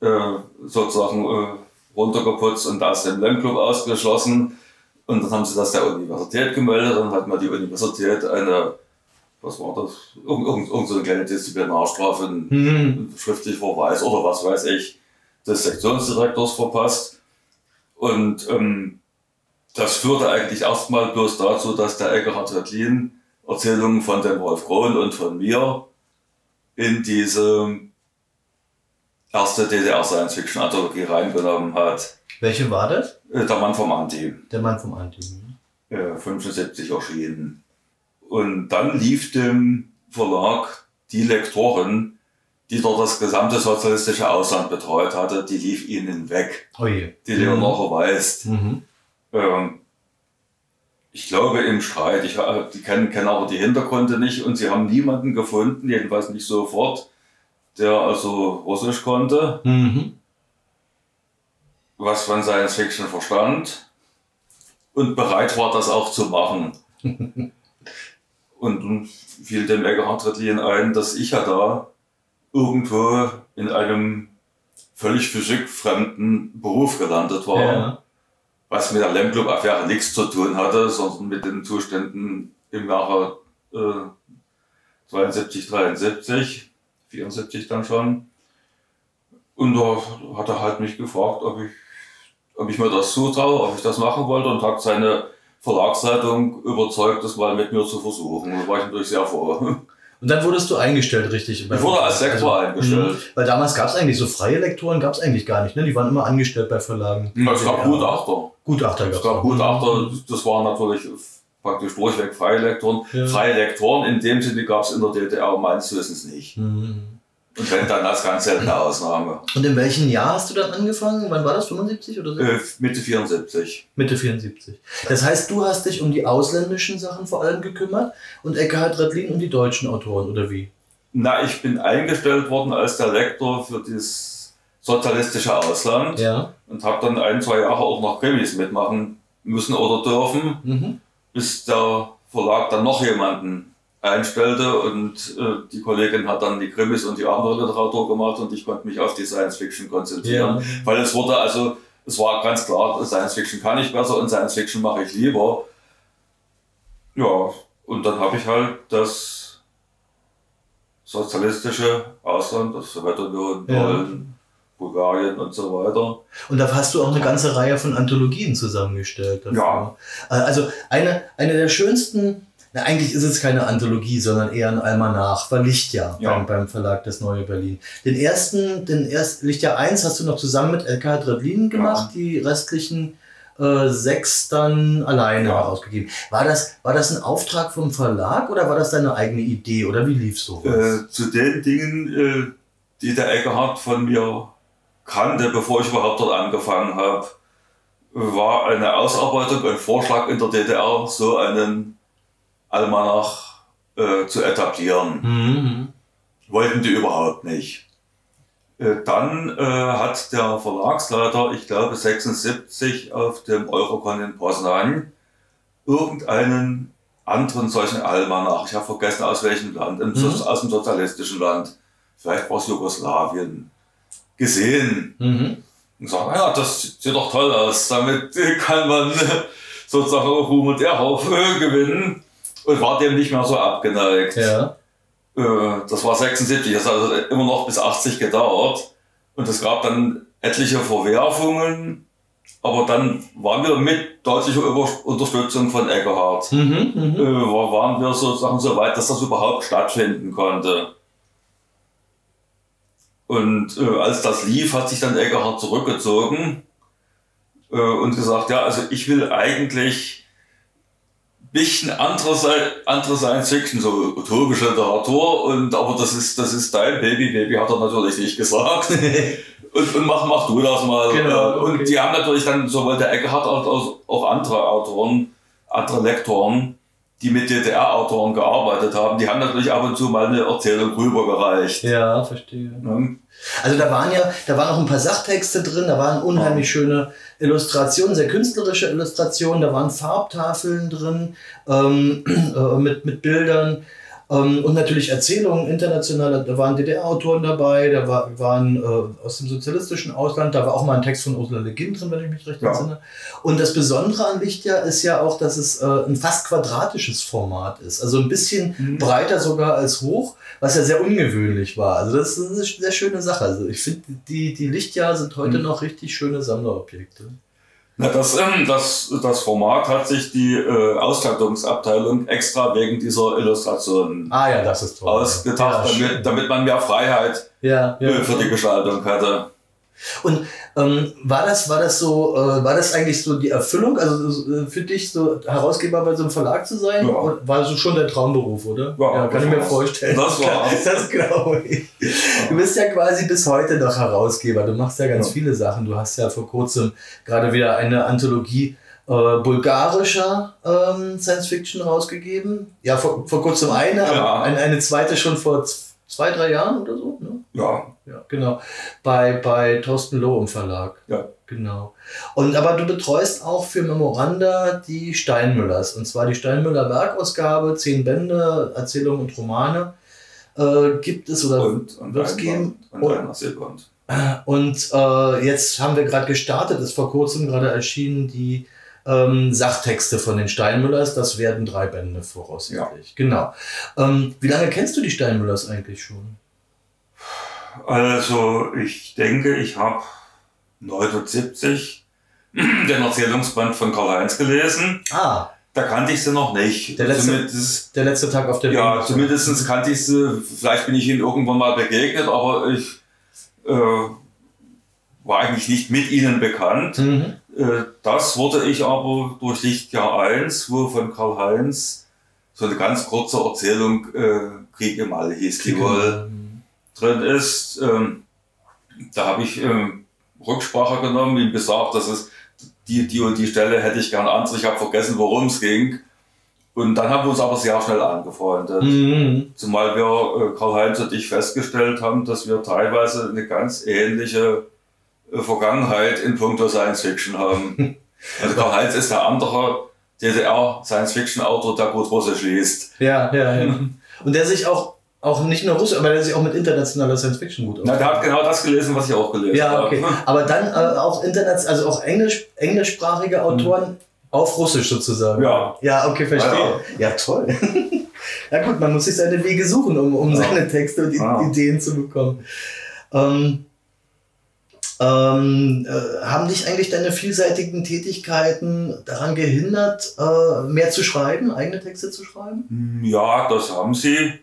äh, sozusagen äh, runtergeputzt und aus dem Lernclub ausgeschlossen. Und dann haben sie das der Universität gemeldet. Dann hat mir die Universität eine, was war das? Irgend, irgend, so eine kleine Disziplinarstrafe, mhm. schriftlich Verweis oder was weiß ich, des Sektionsdirektors verpasst. Und ähm, das führte eigentlich erstmal bloß dazu, dass der Eckhard Rettlin Erzählungen von dem Wolf Krohn und von mir in diese erste DDR-Science-Fiction-Anthologie reingenommen hat. Welche war das? Äh, der Mann vom Anti. Der Mann vom Anti. Ja, 75 erschienen. Und dann lief dem Verlag die Lektorin, die dort das gesamte sozialistische Ausland betreut hatte, die lief ihnen weg. Oh je. Die Leonore mhm. Weist. Mhm. Ähm, ich glaube im Streit, ich, äh, die kennen, kennen aber die Hintergründe nicht und sie haben niemanden gefunden, jedenfalls nicht sofort, der also Russisch konnte, mhm. was von Science Fiction verstand und bereit war, das auch zu machen. und nun fiel dem Eckhard Rettlin ein, dass ich ja da irgendwo in einem völlig physikfremden Beruf gelandet war, ja. was mit der Lem Club Affäre nichts zu tun hatte, sondern mit den Zuständen im Jahre äh, 72, 73. 74 dann schon. Und da hat er halt mich gefragt, ob ich, ob ich mir das zutraue, ob ich das machen wollte und hat seine Verlagsleitung überzeugt, das mal mit mir zu versuchen. Da war ich natürlich sehr froh. Und dann wurdest du eingestellt, richtig? Ich wurde als Lektor also, eingestellt. Mh, weil damals gab es eigentlich so freie Lektoren, gab es eigentlich gar nicht. Ne? Die waren immer angestellt bei Verlagen. es gab Gutachter. Gutachter gab es. gab Gutachter, das waren natürlich praktisch durchweg freie Lektoren. Ja. Freie Lektoren in dem Sinne gab es in der DDR meines Wissens nicht. Mhm. Und wenn dann als ganz seltene Ausnahme. Und in welchem Jahr hast du dann angefangen? Wann war das? 75 oder so? Äh, Mitte 74. Mitte 74. Das heißt, du hast dich um die ausländischen Sachen vor allem gekümmert und Eckhard Redlin um die deutschen Autoren, oder wie? Na, ich bin eingestellt worden als der Lektor für das sozialistische Ausland ja. und habe dann ein, zwei Jahre auch noch Krimis mitmachen müssen oder dürfen. Mhm bis der Verlag dann noch jemanden einstellte und äh, die Kollegin hat dann die Krimis und die andere Literatur gemacht und ich konnte mich auf die Science Fiction konzentrieren, ja. weil es wurde also, es war ganz klar, Science Fiction kann ich besser und Science Fiction mache ich lieber. Ja, und dann habe ich halt das sozialistische Ausland, das Sowjetunion, Polen, Bulgarien und so weiter. Und da hast du auch eine ganze Reihe von Anthologien zusammengestellt. Dafür. Ja. Äh, also eine, eine der schönsten, na, eigentlich ist es keine Anthologie, sondern eher ein Almanach, war Lichtjahr ja. beim, beim Verlag Das Neue Berlin. Den ersten, den ersten Lichtjahr 1 hast du noch zusammen mit LK Dredlin gemacht, ja. die restlichen äh, sechs dann alleine ja. herausgegeben. War das, war das ein Auftrag vom Verlag oder war das deine eigene Idee oder wie lief so? Äh, zu den Dingen, äh, die der Eckhard von mir kannte, bevor ich überhaupt dort angefangen habe, war eine Ausarbeitung, ein Vorschlag in der DDR, so einen Almanach äh, zu etablieren. Mhm. Wollten die überhaupt nicht. Äh, dann äh, hat der Verlagsleiter, ich glaube 76, auf dem Eurocon in Poznan irgendeinen anderen solchen Almanach, ich habe vergessen aus welchem Land, mhm. aus dem sozialistischen Land, vielleicht war es Jugoslawien, gesehen. Mhm. Und sagen, ja, das sieht doch toll aus. Damit kann man sozusagen Ruhm und Ehre gewinnen. Und war dem nicht mehr so abgeneigt. Ja. Äh, das war 76, das hat also immer noch bis 80 gedauert. Und es gab dann etliche Verwerfungen. aber dann waren wir mit deutlicher Unterstützung von Eckehardt, mhm, mhm. äh, waren wir sozusagen so weit, dass das überhaupt stattfinden konnte. Und äh, als das lief, hat sich dann Eckehardt zurückgezogen äh, und gesagt, ja, also ich will eigentlich bisschen andere, andere Science Fiction, so utopische Literatur, und aber das ist, das ist dein Baby, Baby hat er natürlich nicht gesagt. und, und mach, mach du das mal. Genau, okay. Und die haben natürlich dann sowohl der Eckhart als auch, auch andere Autoren, andere Lektoren, die mit DDR-Autoren gearbeitet haben, die haben natürlich ab und zu mal eine Erzählung rübergereicht. Ja, verstehe. Ja. Also da waren ja, da waren auch ein paar Sachtexte drin, da waren unheimlich ja. schöne Illustrationen, sehr künstlerische Illustrationen, da waren Farbtafeln drin ähm, äh, mit, mit Bildern. Ähm, und natürlich Erzählungen internationaler, da waren DDR-Autoren dabei, da war, waren äh, aus dem sozialistischen Ausland, da war auch mal ein Text von Ursula Le Guin drin, wenn ich mich recht ja. entsinne. Und das Besondere an Lichtjahr ist ja auch, dass es äh, ein fast quadratisches Format ist. Also ein bisschen mhm. breiter sogar als hoch, was ja sehr ungewöhnlich war. Also das ist eine sehr schöne Sache. Also ich finde, die, die Lichtjahr sind heute mhm. noch richtig schöne Sammlerobjekte. Na, das, ähm, das, das Format hat sich die äh, Ausstattungsabteilung extra wegen dieser Illustration ah, ja, das ist toll. ausgedacht, ja, damit, damit man mehr Freiheit ja, ja, äh, für die Gestaltung hatte. Und ähm, war das, war das so, äh, war das eigentlich so die Erfüllung, also äh, für dich so Herausgeber bei so einem Verlag zu sein? Ja. War so schon dein Traumberuf, oder? Ja, ja kann ich mir vorstellen. Das war Das glaube ich. Du bist ja quasi bis heute noch Herausgeber. Du machst ja ganz ja. viele Sachen. Du hast ja vor kurzem gerade wieder eine Anthologie äh, bulgarischer ähm, Science Fiction rausgegeben. Ja, vor, vor kurzem eine, aber eine, eine zweite schon vor zwei, drei Jahren oder so. Ja. Ja, genau. Bei, bei Thorsten Loh im Verlag. Ja. Genau. Und aber du betreust auch für Memoranda die Steinmüllers. Und zwar die Steinmüller Werkausgabe, zehn Bände, Erzählungen und Romane. Äh, gibt es oder wird es geben. Und, und, und äh, jetzt haben wir gerade gestartet, ist vor kurzem gerade erschienen die ähm, Sachtexte von den Steinmüllers. Das werden drei Bände voraussichtlich. Ja. Genau. Ähm, wie lange kennst du die Steinmüllers eigentlich schon? Also ich denke, ich habe 79 den Erzählungsband von Karl-Heinz gelesen. Ah. Da kannte ich sie noch nicht. Der letzte, der letzte Tag auf der Bühne. Ja, zumindest kannte ich sie, vielleicht bin ich ihnen irgendwann mal begegnet, aber ich äh, war eigentlich nicht mit ihnen bekannt. Mhm. Äh, das wurde ich aber durch Lichtjahr 1, wo von Karl-Heinz so eine ganz kurze Erzählung äh, Krieg im All hieß die wohl drin ist. Ähm, da habe ich ähm, Rücksprache genommen, ihm gesagt, dass es die, die und die Stelle hätte ich gern anders. Ich habe vergessen, worum es ging. Und dann haben wir uns aber sehr schnell angefreundet. Mhm. Zumal wir, äh, Karl-Heinz und ich, festgestellt haben, dass wir teilweise eine ganz ähnliche äh, Vergangenheit in puncto Science Fiction haben. also Karl-Heinz ist der andere DDR-Science-Fiction-Autor, der gut Russisch liest. Ja, ja, ja. Und der sich auch auch nicht nur Russisch, aber der sich auch mit internationaler Science Fiction gut. Na, der hat genau das gelesen, was ich auch gelesen ja, okay. habe. Aber dann äh, auch Internet, also auch Englisch, englischsprachige Autoren mhm. auf Russisch sozusagen. Ja. Ja, okay, verstehe. Ja, ja. ja toll. ja gut, man muss sich seine Wege suchen, um, um ja. seine Texte und Ideen zu bekommen. Ähm, ähm, äh, haben dich eigentlich deine vielseitigen Tätigkeiten daran gehindert, äh, mehr zu schreiben, eigene Texte zu schreiben? Ja, das haben sie.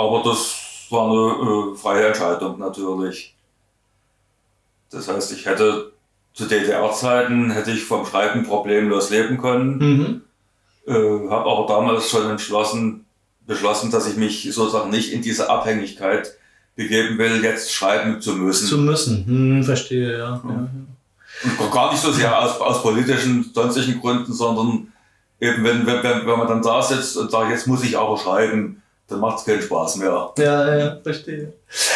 Aber das war eine äh, freie Entscheidung natürlich. Das heißt, ich hätte zu DDR-Zeiten hätte ich vom Schreiben problemlos leben können. Mhm. Äh, habe aber damals schon entschlossen, beschlossen, dass ich mich sozusagen nicht in diese Abhängigkeit begeben will, jetzt schreiben zu müssen. Zu müssen, hm, verstehe, ja. ja. Und gar nicht so sehr aus, aus politischen, sonstigen Gründen, sondern eben wenn, wenn, wenn man dann da sitzt und sagt, jetzt muss ich aber schreiben, dann macht es keinen Spaß mehr. Ja, ja, verstehe.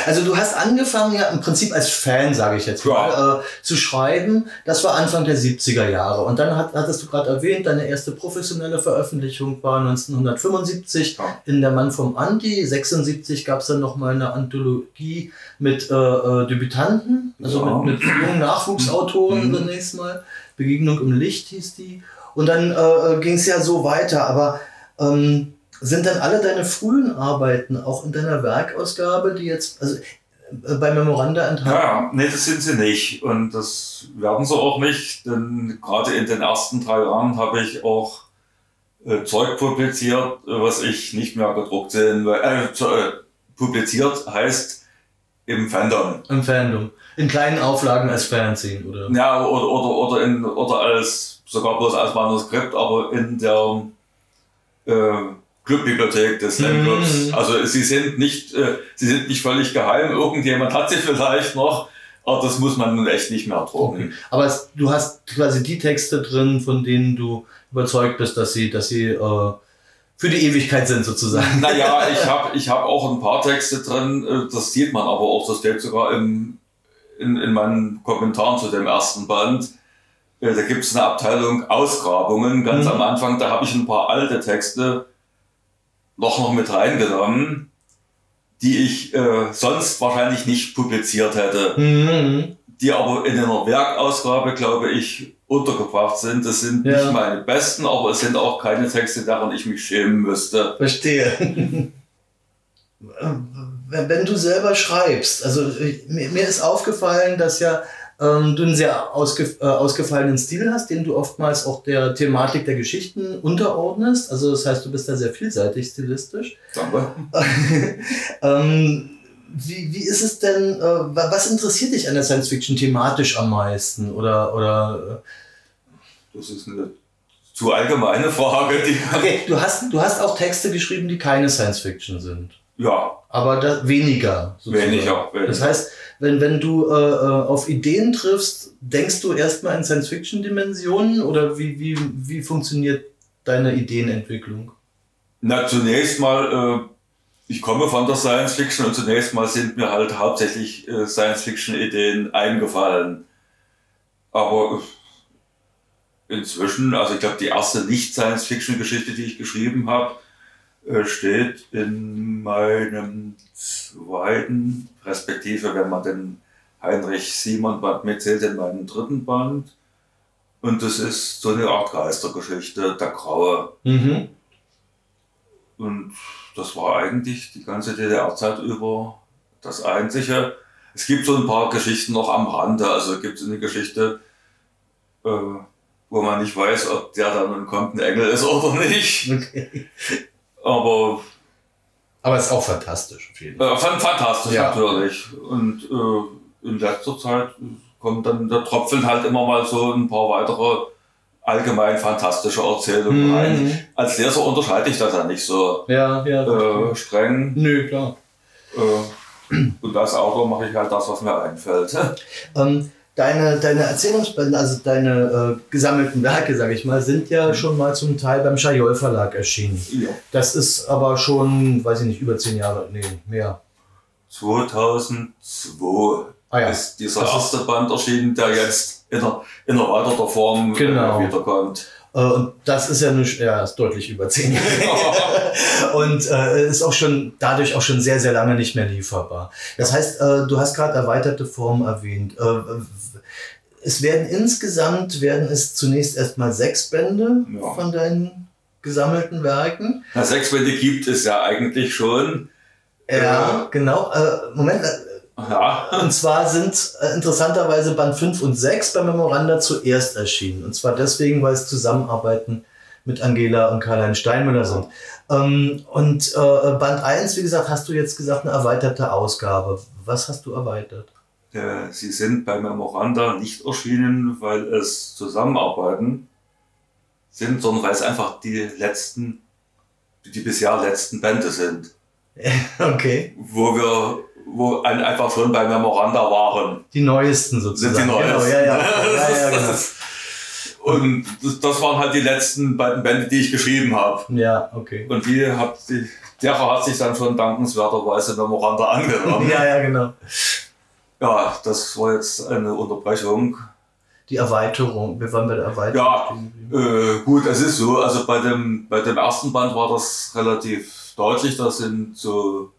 Also du hast angefangen ja im Prinzip als Fan, sage ich jetzt mal, ja. äh, zu schreiben. Das war Anfang der 70er Jahre. Und dann hat, hattest du gerade erwähnt, deine erste professionelle Veröffentlichung war 1975 ja. in Der Mann vom Anti. 76 gab es dann nochmal eine Anthologie mit äh, äh, Debütanten, also ja. mit, mit jungen Nachwuchsautoren mhm. zunächst mal. Begegnung im Licht hieß die. Und dann äh, ging es ja so weiter. Aber ähm, sind dann alle deine frühen Arbeiten auch in deiner Werkausgabe, die jetzt, also äh, bei Memoranda enthalten? Ja, nee, das sind sie nicht. Und das werden sie auch nicht, denn gerade in den ersten drei Jahren habe ich auch äh, Zeug publiziert, was ich nicht mehr gedruckt sehen will. Äh, äh, publiziert heißt im Fandom. Im Fandom. In kleinen Auflagen als Fernsehen, oder? Ja, oder, oder, oder, in, oder als, sogar bloß als Manuskript, aber in der äh, Clubbibliothek des Slam-Clubs. Mhm. Also sie sind nicht, äh, sie sind nicht völlig geheim. Irgendjemand hat sie vielleicht noch, aber das muss man nun echt nicht mehr drucken. Okay. Aber es, du hast quasi die Texte drin, von denen du überzeugt bist, dass sie, dass sie äh, für die Ewigkeit sind sozusagen. Naja, ich habe ich hab auch ein paar Texte drin, äh, das sieht man aber auch, das steht sogar im, in, in meinen Kommentaren zu dem ersten Band. Äh, da gibt es eine Abteilung Ausgrabungen, ganz mhm. am Anfang, da habe ich ein paar alte Texte noch, noch mit reingenommen, die ich äh, sonst wahrscheinlich nicht publiziert hätte. Mhm. Die aber in einer Werkausgabe, glaube ich, untergebracht sind. Das sind ja. nicht meine besten, aber es sind auch keine Texte, daran ich mich schämen müsste. Verstehe. Wenn du selber schreibst, also mir ist aufgefallen, dass ja ähm, du einen sehr ausgef äh, ausgefallenen Stil hast, den du oftmals auch der Thematik der Geschichten unterordnest. Also das heißt, du bist da sehr vielseitig stilistisch. Danke. ähm, wie, wie ist es denn, äh, was interessiert dich an der Science Fiction thematisch am meisten? Oder, oder äh? Das ist eine zu allgemeine Frage. Okay, du hast, du hast auch Texte geschrieben, die keine Science Fiction sind. Ja. Aber da, weniger. Sozusagen. Weniger, weniger. Das heißt, wenn, wenn du äh, äh, auf Ideen triffst, denkst du erstmal in Science-Fiction-Dimensionen oder wie, wie, wie funktioniert deine Ideenentwicklung? Na, zunächst mal, äh, ich komme von der Science-Fiction und zunächst mal sind mir halt hauptsächlich äh, Science-Fiction-Ideen eingefallen. Aber inzwischen, also ich glaube, die erste Nicht-Science-Fiction-Geschichte, die ich geschrieben habe, äh, steht in meinem zweiten, respektive wenn man den Heinrich Simon Band mitzählt, in meinem dritten Band. Und das ist so eine Art Geistergeschichte, der Graue. Mhm. Und das war eigentlich die ganze DDR-Zeit über das Einzige. Es gibt so ein paar Geschichten noch am Rande. Also gibt es eine Geschichte, äh, wo man nicht weiß, ob der dann nun kommt ein Engel ist oder nicht. Okay. Aber. Aber es ist auch fantastisch, auf jeden Fall. Äh, fantastisch, ja. natürlich. Und äh, in letzter Zeit kommt dann, der Tropfen halt immer mal so ein paar weitere allgemein fantastische Erzählungen mhm. rein. Als Leser unterscheide ich das ja nicht so ja, ja, äh, streng. Nö, klar. Äh, und als Autor mache ich halt das, was mir einfällt. Ähm, deine, deine Erzählungsbände, also deine äh, gesammelten Werke, sage ich mal, sind ja mhm. schon mal zum Teil beim Schajol Verlag erschienen. Ja. Das ist aber schon, weiß ich nicht, über zehn Jahre, nee, mehr. 2002 ah, ja. ist dieser das erste ist Band erschienen, der jetzt in einer, in einer weiterer Form äh, genau. wiederkommt. Äh, und das ist ja nicht, ja, ist deutlich über zehn Jahre. und äh, ist auch schon dadurch auch schon sehr, sehr lange nicht mehr lieferbar. Das heißt, äh, du hast gerade erweiterte Formen erwähnt. Äh, es werden insgesamt werden es zunächst erstmal sechs Bände ja. von deinen gesammelten Werken. Na, sechs Bände gibt es ja eigentlich schon. Ja, äh, genau. Moment, ja. Und zwar sind äh, interessanterweise Band 5 und 6 bei Memoranda zuerst erschienen. Und zwar deswegen, weil es Zusammenarbeiten mit Angela und Karl-Heinz Steinmüller sind. Ähm, und äh, Band 1, wie gesagt, hast du jetzt gesagt, eine erweiterte Ausgabe. Was hast du erweitert? Äh, sie sind bei Memoranda nicht erschienen, weil es Zusammenarbeiten sind, sondern weil es einfach die letzten, die bisher letzten Bände sind. okay. Wo wir wo einfach schon bei Memoranda waren. Die neuesten sozusagen. Sind die neuesten. Genau, ja, ja. ja, ja genau. Und das, das, waren halt die letzten beiden Bände, die ich geschrieben habe. Ja, okay. Und die hat die, der hat sich dann schon dankenswerterweise Memoranda angenommen. ja, ja, genau. Ja, das war jetzt eine Unterbrechung. Die Erweiterung, wir waren bei der Erweiterung. Ja, äh, gut, es ist so, also bei dem, bei dem ersten Band war das relativ deutlich, da sind so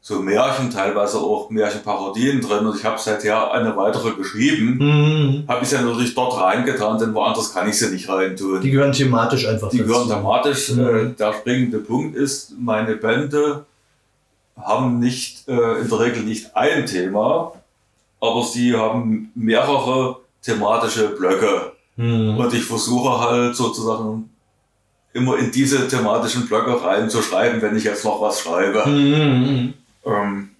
so Märchen, teilweise auch Märchenparodien drin und ich habe seither eine weitere geschrieben. Mhm. Habe ich ja natürlich dort reingetan, denn woanders kann ich sie nicht reintun. Die gehören thematisch einfach Die dazu. gehören thematisch. Mhm. Äh, der springende Punkt ist, meine Bände haben nicht äh, in der Regel nicht ein Thema, aber sie haben mehrere thematische Blöcke. Mhm. Und ich versuche halt sozusagen immer in diese thematischen Blöcke reinzuschreiben, wenn ich jetzt noch was schreibe. Mhm. Ähm,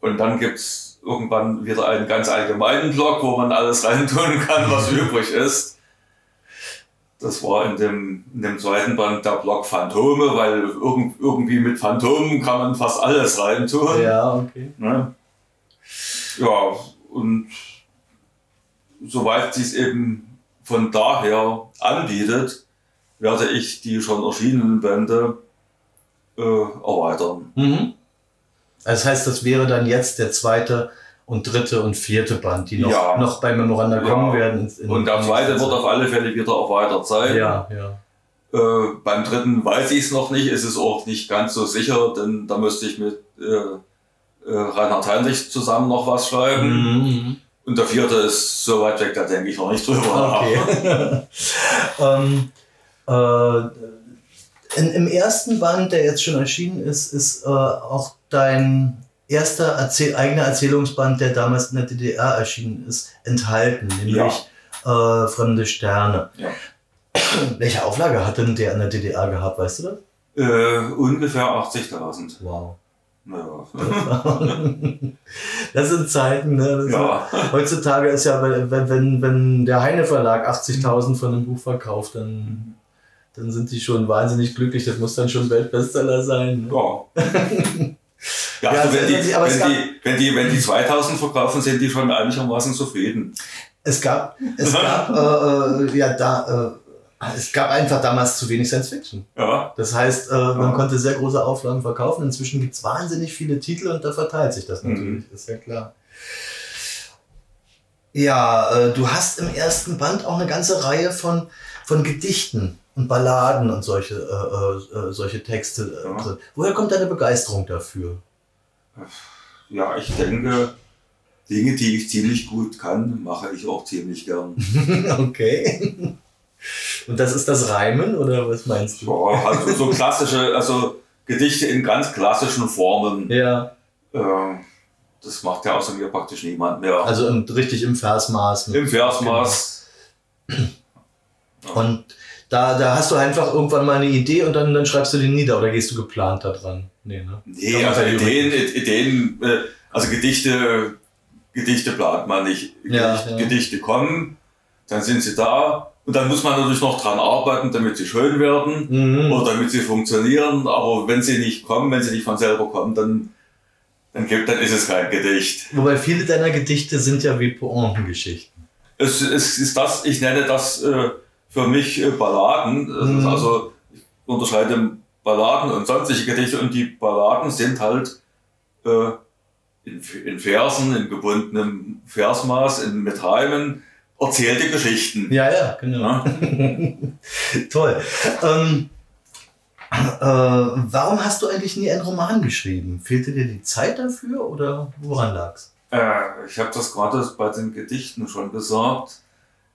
und dann gibt's irgendwann wieder einen ganz allgemeinen Blog, wo man alles reintun kann, was übrig ist. Das war in dem, in dem zweiten Band der Blog Phantome, weil irgend, irgendwie mit Phantomen kann man fast alles reintun. Ja, okay. Ne? Ja, und soweit sich eben von daher anbietet, werde ich die schon erschienenen Bände äh, erweitern. Mhm. Das heißt, das wäre dann jetzt der zweite und dritte und vierte Band, die noch, Ja. noch bei Memoranda Ja. kommen werden. in- in- Und der zweite wird auf alle Fälle wieder erweitert sein. Ja, ja. Äh, beim dritten weiß ich es noch nicht, ist es auch nicht ganz so sicher, denn da müsste ich mit äh, äh, Reinhard Heinrich zusammen noch was schreiben. Mhm. Und der vierte ist so weit weg, da denke ich noch nicht drüber. Okay. ähm, äh, in, Im ersten Band, der jetzt schon erschienen ist, ist äh, auch dein erster Erzähl eigener Erzählungsband, der damals in der DDR erschienen ist, enthalten, nämlich äh, Fremde Sterne. Ja. Welche Auflage hat denn der in der DDR gehabt, weißt du das? Äh, ungefähr 80.000. Wow. Naja. Das sind Zeiten, ne? Ja. Ist, heutzutage ist ja, wenn, wenn, wenn der Heine Verlag 80.000 von einem Buch verkauft, dann, dann sind die schon wahnsinnig glücklich. Das muss dann schon Weltbestseller sein. Ne? Ja. Ja, Ja, also wenn, die, wenn, gab- die, wenn, die, wenn die 2000 verkaufen, sind die schon einigermaßen zufrieden. Es gab, es gab, äh, äh, ja, da, äh, es gab einfach damals zu wenig Science Fiction. Ja, Das heißt, äh, man Ja. konnte sehr große Auflagen verkaufen. Inzwischen gibt es wahnsinnig viele Titel und da verteilt sich das natürlich, ist ja klar. Ja, äh, du hast im ersten Band auch eine ganze Reihe von, von Gedichten und Balladen und solche, äh, äh, äh, solche Texte äh, Ja. drin. Woher kommt deine Begeisterung dafür? ja, ich denke, Dinge, die ich ziemlich gut kann, mache ich auch ziemlich gern. okay. Und das ist das Reimen oder was meinst du? Ja, also so klassische, also Gedichte in ganz klassischen Formen. Ja, Äh, das macht ja außer mir praktisch niemand mehr. also im, richtig im Versmaß. Im Versmaß. Und da, da hast du einfach irgendwann mal eine Idee und dann, dann schreibst du die nieder oder gehst du geplant da dran? Nee, ne? Nee, also Ideen, Ideen, äh, also Gedichte, Gedichte plant man nicht. Ja, Gedicht, ja. Gedichte kommen, dann sind sie da und dann muss man natürlich noch dran arbeiten, damit sie schön werden Mhm. oder damit sie funktionieren. Aber wenn sie nicht kommen, wenn sie nicht von selber kommen, dann, dann, gibt, dann ist es kein Gedicht. Wobei viele deiner Gedichte sind ja wie Pointengeschichten. Es, es ist das, ich nenne das äh, für mich äh, Balladen. Das Mhm. ist also, ich unterscheide Balladen und sonstige Gedichte und die Balladen sind halt äh, in, in Versen, in gebundenem Versmaß, in, mit Reimen erzählte Geschichten. Ja, ja, genau. Ja? Toll. Ähm, äh, warum hast du eigentlich nie einen Roman geschrieben? Fehlte dir die Zeit dafür oder woran lag's? Äh, ich habe das gerade bei den Gedichten schon gesagt.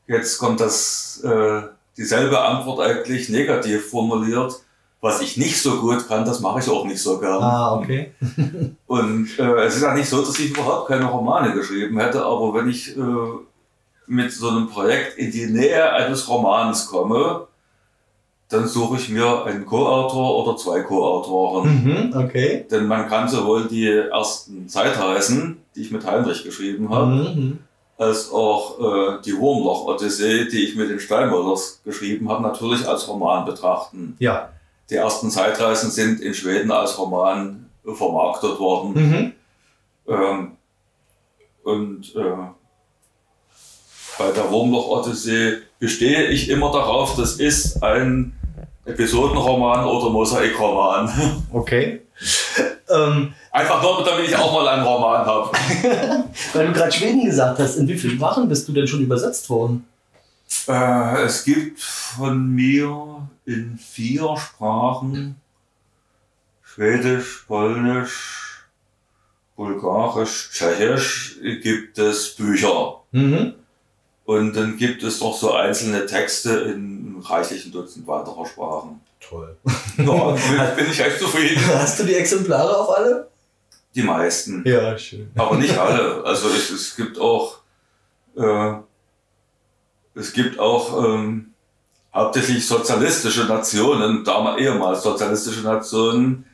Jetzt kommt das äh, dieselbe Antwort eigentlich negativ formuliert. Was ich nicht so gut kann, das mache ich auch nicht so gern. Ah, okay. Und äh, es ist ja nicht so, dass ich überhaupt keine Romane geschrieben hätte, aber wenn ich äh, mit so einem Projekt in die Nähe eines Romans komme, dann suche ich mir einen Co-Autor oder zwei Co-Autoren. Mhm, okay. Denn man kann sowohl die ersten Zeitreisen, die ich mit Heinrich geschrieben habe, Mhm. Als auch äh, die Wurmloch-Odyssee, die ich mit den Steinmöllers geschrieben habe, natürlich als Roman betrachten. Ja. Die ersten Zeitreisen sind in Schweden als Roman vermarktet worden. Mhm. Ähm, und äh, bei der Wurmloch-Odyssee bestehe ich immer darauf, das ist ein Episodenroman oder Mosaikroman. Okay. Ähm, Einfach nur, damit ich auch mal einen Roman habe. weil du gerade Schweden gesagt hast, in wie vielen Sprachen bist du denn schon übersetzt worden? Äh, es gibt von mir in vier Sprachen Schwedisch, Polnisch, Bulgarisch, Tschechisch gibt es Bücher. Mhm. Und dann gibt es noch so einzelne Texte in reichlichen Dutzend weiterer Sprachen. Toll. Ja, bin, ich echt zufrieden. Hast du die Exemplare auch alle? Die meisten. Ja, schön. Aber nicht alle. Also es, es gibt auch, äh, es gibt auch ähm, hauptsächlich sozialistische Nationen, damals ehemals sozialistische Nationen,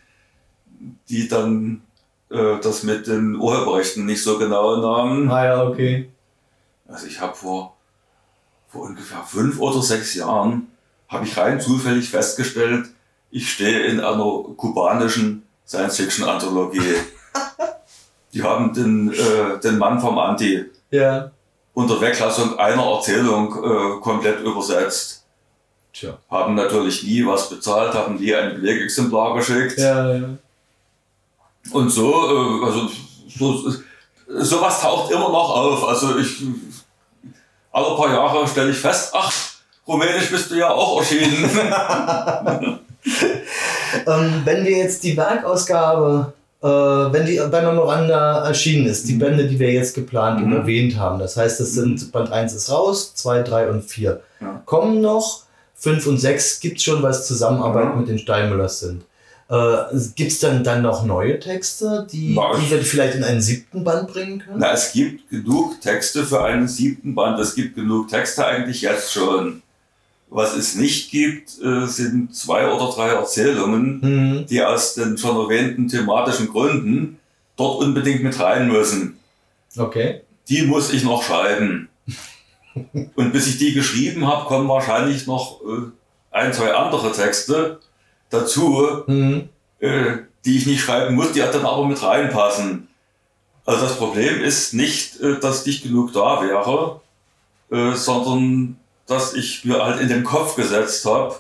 die dann äh, das mit den Urheberrechten nicht so genau nahmen. Ah ja, okay. Also ich habe vor, vor ungefähr fünf oder sechs Jahren, habe ich rein zufällig festgestellt, ich stehe in einer kubanischen Science-Fiction-Anthologie. Die haben den, äh, den Mann vom Anti Ja. unter Weglassung einer Erzählung äh, komplett übersetzt. Tja. Haben natürlich nie was bezahlt, haben nie ein Belegexemplar geschickt. Ja, ja. Und so, äh, also so, sowas taucht immer noch auf. Also ich alle paar Jahre stelle ich fest, ach, Rumänisch bist du ja auch erschienen. Ähm, wenn wir jetzt die Werkausgabe, äh, wenn die bei Memoranda erschienen ist, die Bände, die wir jetzt geplant und Mhm. erwähnt haben, das heißt, es sind Band 1 ist raus, 2, 3 und 4 Ja. kommen noch, 5 und 6 gibt es schon, was Zusammenarbeit Mhm. mit den Steinmüllers sind. Äh, gibt es dann, dann noch neue Texte, die, die wir vielleicht in einen siebten Band bringen können? Na, es gibt genug Texte für einen siebten Band. Es gibt genug Texte eigentlich jetzt schon. Was es nicht gibt, äh, sind zwei oder drei Erzählungen, Mhm. die aus den schon erwähnten thematischen Gründen dort unbedingt mit rein müssen. Okay. Die muss ich noch schreiben. Und bis ich die geschrieben habe, kommen wahrscheinlich noch äh, ein, zwei andere Texte dazu, Mhm. äh, die ich nicht schreiben muss, die dann aber mit reinpassen. Also das Problem ist nicht, dass nicht genug da wäre, sondern dass ich mir halt in den Kopf gesetzt habe,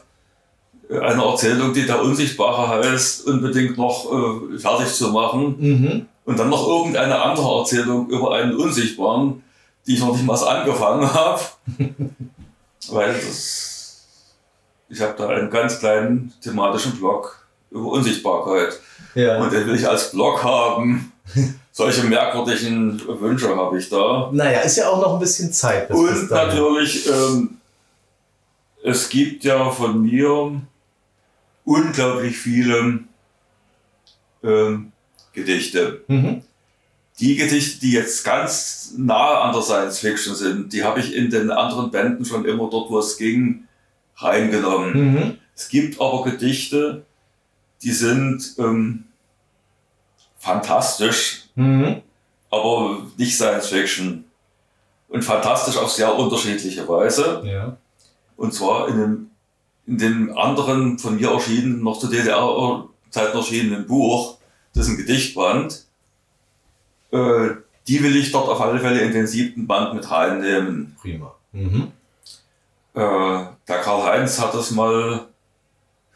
äh, eine Erzählung, die der Unsichtbare heißt, unbedingt noch äh, fertig zu machen Mhm. und dann noch irgendeine andere Erzählung über einen Unsichtbaren, die ich noch nicht mal angefangen habe. Weil das, ich habe da einen ganz kleinen thematischen Blog über Unsichtbarkeit. Ja. Und den will ich als Blog haben. Solche merkwürdigen Wünsche habe ich da. Naja, ist ja auch noch ein bisschen Zeit. Und natürlich, ähm, es gibt ja von mir unglaublich viele ähm, Gedichte. Mhm. Die Gedichte, die jetzt ganz nahe an der Science Fiction sind, die habe ich in den anderen Bänden schon immer dort, wo es ging, reingenommen. Mhm. Es gibt aber Gedichte, die sind ähm, fantastisch, Mhm. aber nicht Science Fiction. Und fantastisch auf sehr unterschiedliche Weise. Ja. Und zwar in dem, in dem anderen von mir erschienenen, noch zu DDR-Zeiten erschienenen Buch, das ist ein Gedichtband. Äh, die will ich dort auf alle Fälle in den siebten Band mit reinnehmen. Prima. Mhm. Äh, der Karl-Heinz hat das mal,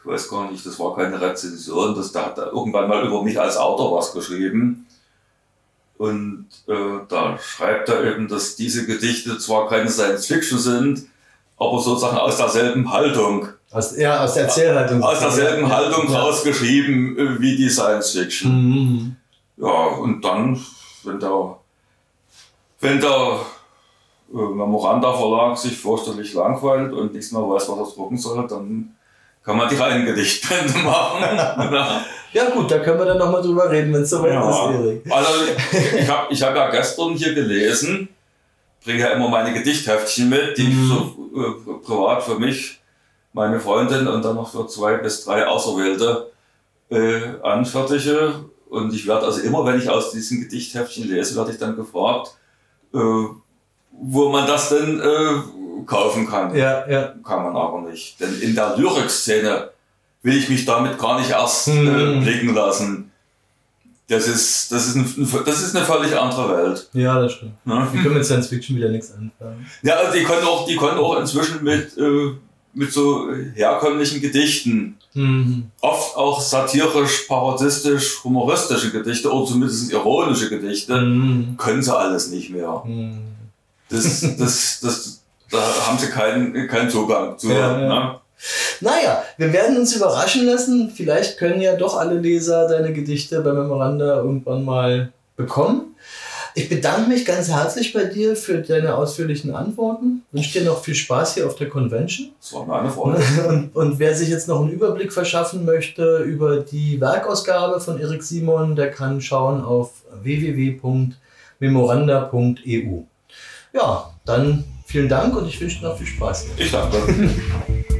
ich weiß gar nicht, das war keine Rezension, das, der hat da irgendwann mal über mich als Autor was geschrieben. Und äh, da schreibt er eben, dass diese Gedichte zwar keine Science Fiction sind, aber sozusagen aus derselben Haltung, Aus, ja, aus der Erzählhaltung. aus derselben ja. Haltung ja. rausgeschrieben äh, wie die Science Fiction. Mhm. Ja, und dann, wenn der, wenn der äh, Memoranda Verlag sich fürchterlich langweilt und nichts mehr weiß, was er drucken soll, dann kann man die reinen Gedichtbände machen. ja. Ja gut, da können wir dann nochmal drüber reden, wenn es soweit ist, Erik. Also ich habe ich hab ja gestern hier gelesen, bringe ja immer meine Gedichtheftchen mit, die ich Mhm. so äh, privat für mich, meine Freundin und dann noch für zwei bis drei Auserwählte äh, anfertige. Und ich werde also immer, wenn ich aus diesen Gedichtheftchen lese, werde ich dann gefragt, äh, wo man das denn äh, kaufen kann. Ja, ja. Kann man aber nicht. Denn in der Lyrikszene will ich mich damit gar nicht erst äh, Hm. blicken lassen. Das ist, das, ist ein, das ist eine völlig andere Welt. Ja, das stimmt. Ne? Wir können mit Science Fiction wieder nichts anfangen. Ja, also die können auch, die können auch inzwischen mit, äh, mit so herkömmlichen Gedichten, Mhm. oft auch satirisch, parodistisch, humoristische Gedichte oder zumindest ironische Gedichte, Mhm. können sie alles nicht mehr. Mhm. Das, das, das, da haben sie keinen, keinen Zugang zu. Ja, ja. Naja, wir werden uns überraschen lassen. Vielleicht können ja doch alle Leser deine Gedichte bei Memoranda irgendwann mal bekommen. Ich bedanke mich ganz herzlich bei dir für deine ausführlichen Antworten. Wünsche dir noch viel Spaß hier auf der Convention. Das war mir eine Freude. Und, und wer sich jetzt noch einen Überblick verschaffen möchte über die Werkausgabe von Erik Simon, der kann schauen auf www.memoranda.eu. Ja, dann vielen Dank und ich wünsche dir noch viel Spaß. Ich danke.